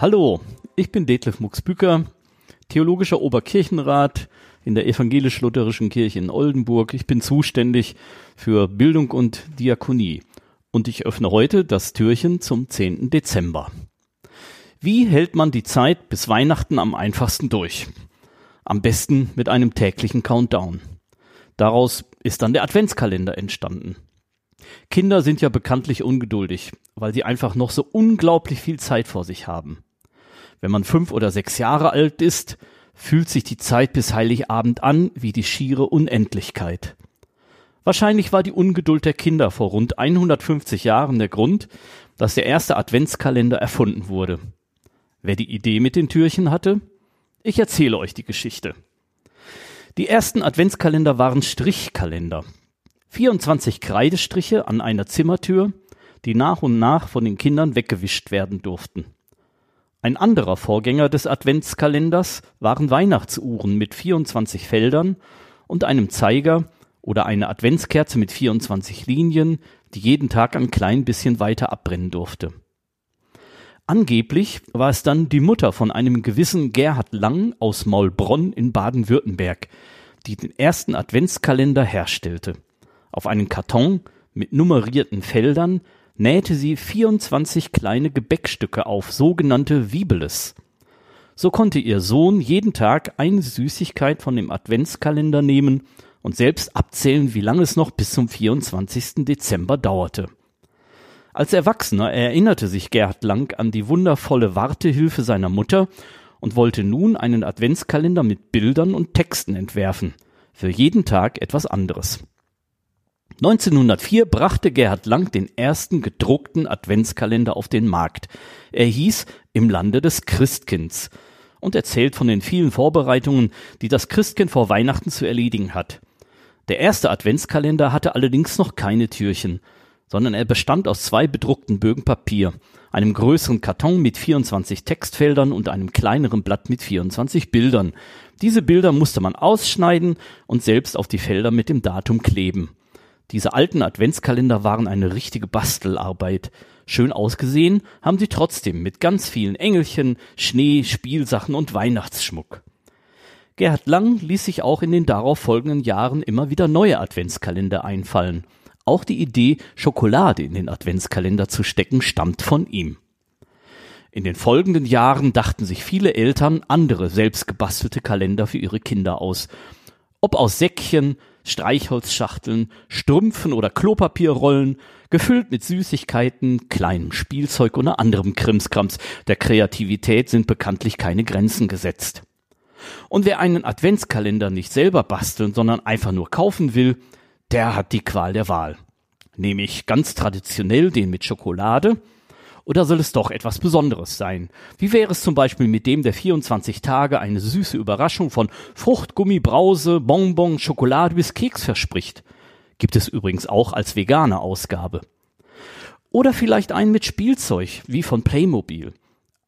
Hallo, ich bin Detlef Mucksbücker, theologischer Oberkirchenrat in der evangelisch-lutherischen Kirche in Oldenburg. Ich bin zuständig für Bildung und Diakonie und ich öffne heute das Türchen zum 10. Dezember. Wie hält man die Zeit bis Weihnachten am einfachsten durch? Am besten mit einem täglichen Countdown. Daraus ist dann der Adventskalender entstanden. Kinder sind ja bekanntlich ungeduldig, weil sie einfach noch so unglaublich viel Zeit vor sich haben. Wenn man fünf oder sechs Jahre alt ist, fühlt sich die Zeit bis Heiligabend an wie die schiere Unendlichkeit. Wahrscheinlich war die Ungeduld der Kinder vor rund 150 Jahren der Grund, dass der erste Adventskalender erfunden wurde. Wer die Idee mit den Türchen hatte? Ich erzähle euch die Geschichte. Die ersten Adventskalender waren Strichkalender. 24 Kreidestriche an einer Zimmertür, die nach und nach von den Kindern weggewischt werden durften. Ein anderer Vorgänger des Adventskalenders waren Weihnachtsuhren mit 24 Feldern und einem Zeiger oder eine Adventskerze mit 24 Linien, die jeden Tag ein klein bisschen weiter abbrennen durfte. Angeblich war es dann die Mutter von einem gewissen Gerhard Lang aus Maulbronn in Baden-Württemberg, die den ersten Adventskalender herstellte. Auf einen Karton mit nummerierten Feldern nähte sie 24 kleine Gebäckstücke auf, sogenannte Wiebeles. So konnte ihr Sohn jeden Tag eine Süßigkeit von dem Adventskalender nehmen und selbst abzählen, wie lange es noch bis zum 24. Dezember dauerte. Als Erwachsener erinnerte sich Gerhard Lang an die wundervolle Wartehilfe seiner Mutter und wollte nun einen Adventskalender mit Bildern und Texten entwerfen. Für jeden Tag etwas anderes. 1904 brachte Gerhard Lang den ersten gedruckten Adventskalender auf den Markt. Er hieß Im Lande des Christkinds und erzählt von den vielen Vorbereitungen, die das Christkind vor Weihnachten zu erledigen hat. Der erste Adventskalender hatte allerdings noch keine Türchen, sondern er bestand aus zwei bedruckten Bögen Papier, einem größeren Karton mit 24 Textfeldern und einem kleineren Blatt mit 24 Bildern. Diese Bilder musste man ausschneiden und selbst auf die Felder mit dem Datum kleben. Diese alten Adventskalender waren eine richtige Bastelarbeit. Schön ausgesehen haben sie trotzdem mit ganz vielen Engelchen, Schnee, Spielsachen und Weihnachtsschmuck. Gerhard Lang ließ sich auch in den darauf folgenden Jahren immer wieder neue Adventskalender einfallen. Auch die Idee, Schokolade in den Adventskalender zu stecken, stammt von ihm. In den folgenden Jahren dachten sich viele Eltern andere selbstgebastelte Kalender für ihre Kinder aus. Ob aus Säckchen, Streichholzschachteln, Strümpfen oder Klopapierrollen, gefüllt mit Süßigkeiten, kleinem Spielzeug oder anderem Krimskrams. Der Kreativität sind bekanntlich keine Grenzen gesetzt. Und wer einen Adventskalender nicht selber basteln, sondern einfach nur kaufen will, der hat die Qual der Wahl. Nämlich ganz traditionell den mit Schokolade, oder soll es doch etwas Besonderes sein? Wie wäre es zum Beispiel mit dem der 24 Tage eine süße Überraschung von Fruchtgummi, Brause, Bonbon, Schokolade bis Keks verspricht? Gibt es übrigens auch als vegane Ausgabe. Oder vielleicht einen mit Spielzeug, wie von Playmobil.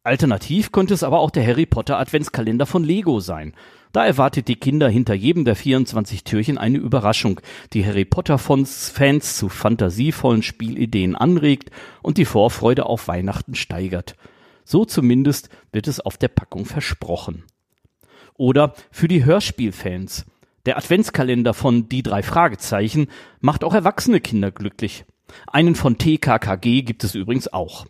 Alternativ könnte es aber auch der Harry Potter Adventskalender von Lego sein. Da erwartet die Kinder hinter jedem der 24 Türchen eine Überraschung, die Harry Potter Fans zu fantasievollen Spielideen anregt und die Vorfreude auf Weihnachten steigert. So zumindest wird es auf der Packung versprochen. Oder für die Hörspielfans. Der Adventskalender von Die drei Fragezeichen macht auch erwachsene Kinder glücklich. Einen von TKKG gibt es übrigens auch.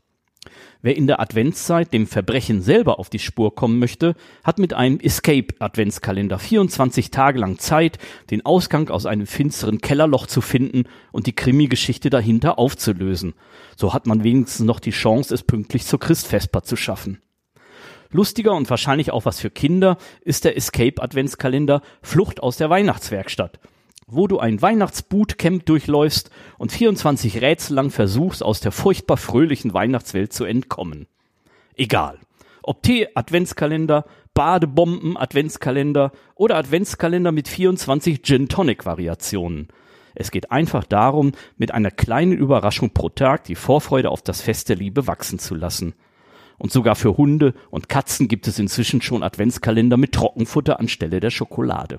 Wer in der Adventszeit dem Verbrechen selber auf die Spur kommen möchte, hat mit einem Escape Adventskalender 24 Tage lang Zeit, den Ausgang aus einem finsteren Kellerloch zu finden und die Krimi-Geschichte dahinter aufzulösen. So hat man wenigstens noch die Chance, es pünktlich zur Christfesper zu schaffen. Lustiger und wahrscheinlich auch was für Kinder ist der Escape Adventskalender Flucht aus der Weihnachtswerkstatt wo du ein Weihnachtsbootcamp durchläufst und 24 Rätsel lang versuchst, aus der furchtbar fröhlichen Weihnachtswelt zu entkommen. Egal. Ob Tee-Adventskalender, Badebomben-Adventskalender oder Adventskalender mit 24 Gin-Tonic-Variationen. Es geht einfach darum, mit einer kleinen Überraschung pro Tag die Vorfreude auf das Fest der Liebe wachsen zu lassen. Und sogar für Hunde und Katzen gibt es inzwischen schon Adventskalender mit Trockenfutter anstelle der Schokolade.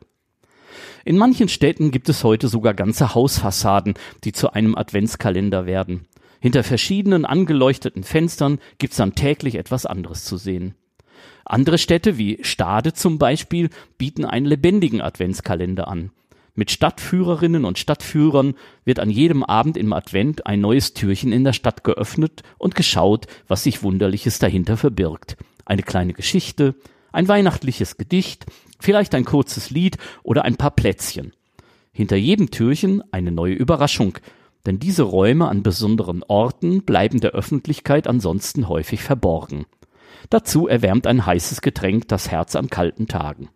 In manchen Städten gibt es heute sogar ganze Hausfassaden, die zu einem Adventskalender werden. Hinter verschiedenen angeleuchteten Fenstern gibt's dann täglich etwas anderes zu sehen. Andere Städte wie Stade zum Beispiel bieten einen lebendigen Adventskalender an. Mit Stadtführerinnen und Stadtführern wird an jedem Abend im Advent ein neues Türchen in der Stadt geöffnet und geschaut, was sich Wunderliches dahinter verbirgt. Eine kleine Geschichte, ein weihnachtliches Gedicht, vielleicht ein kurzes Lied oder ein paar Plätzchen. Hinter jedem Türchen eine neue Überraschung, denn diese Räume an besonderen Orten bleiben der Öffentlichkeit ansonsten häufig verborgen. Dazu erwärmt ein heißes Getränk das Herz an kalten Tagen.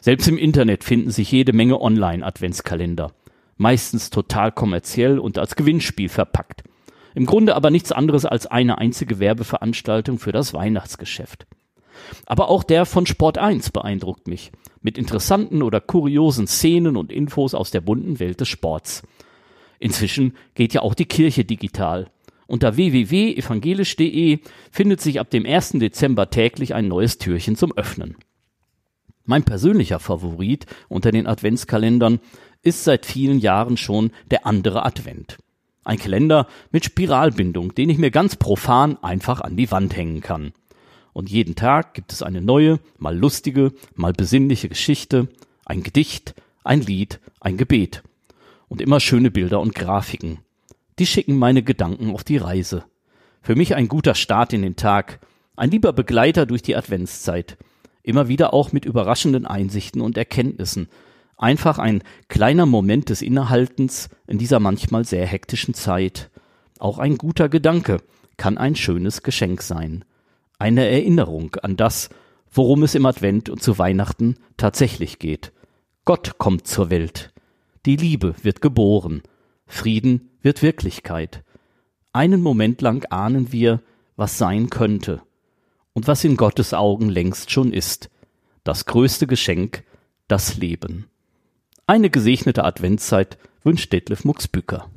Selbst im Internet finden sich jede Menge Online-Adventskalender. Meistens total kommerziell und als Gewinnspiel verpackt. Im Grunde aber nichts anderes als eine einzige Werbeveranstaltung für das Weihnachtsgeschäft. Aber auch der von Sport 1 beeindruckt mich. Mit interessanten oder kuriosen Szenen und Infos aus der bunten Welt des Sports. Inzwischen geht ja auch die Kirche digital. Unter www.evangelisch.de findet sich ab dem 1. Dezember täglich ein neues Türchen zum Öffnen. Mein persönlicher Favorit unter den Adventskalendern ist seit vielen Jahren schon der andere Advent. Ein Kalender mit Spiralbindung, den ich mir ganz profan einfach an die Wand hängen kann. Und jeden Tag gibt es eine neue, mal lustige, mal besinnliche Geschichte, ein Gedicht, ein Lied, ein Gebet. Und immer schöne Bilder und Grafiken. Die schicken meine Gedanken auf die Reise. Für mich ein guter Start in den Tag, ein lieber Begleiter durch die Adventszeit immer wieder auch mit überraschenden Einsichten und Erkenntnissen. Einfach ein kleiner Moment des Innehaltens in dieser manchmal sehr hektischen Zeit. Auch ein guter Gedanke kann ein schönes Geschenk sein. Eine Erinnerung an das, worum es im Advent und zu Weihnachten tatsächlich geht. Gott kommt zur Welt. Die Liebe wird geboren. Frieden wird Wirklichkeit. Einen Moment lang ahnen wir, was sein könnte und was in Gottes Augen längst schon ist. Das größte Geschenk, das Leben. Eine gesegnete Adventszeit wünscht Detlef Mucksbücker.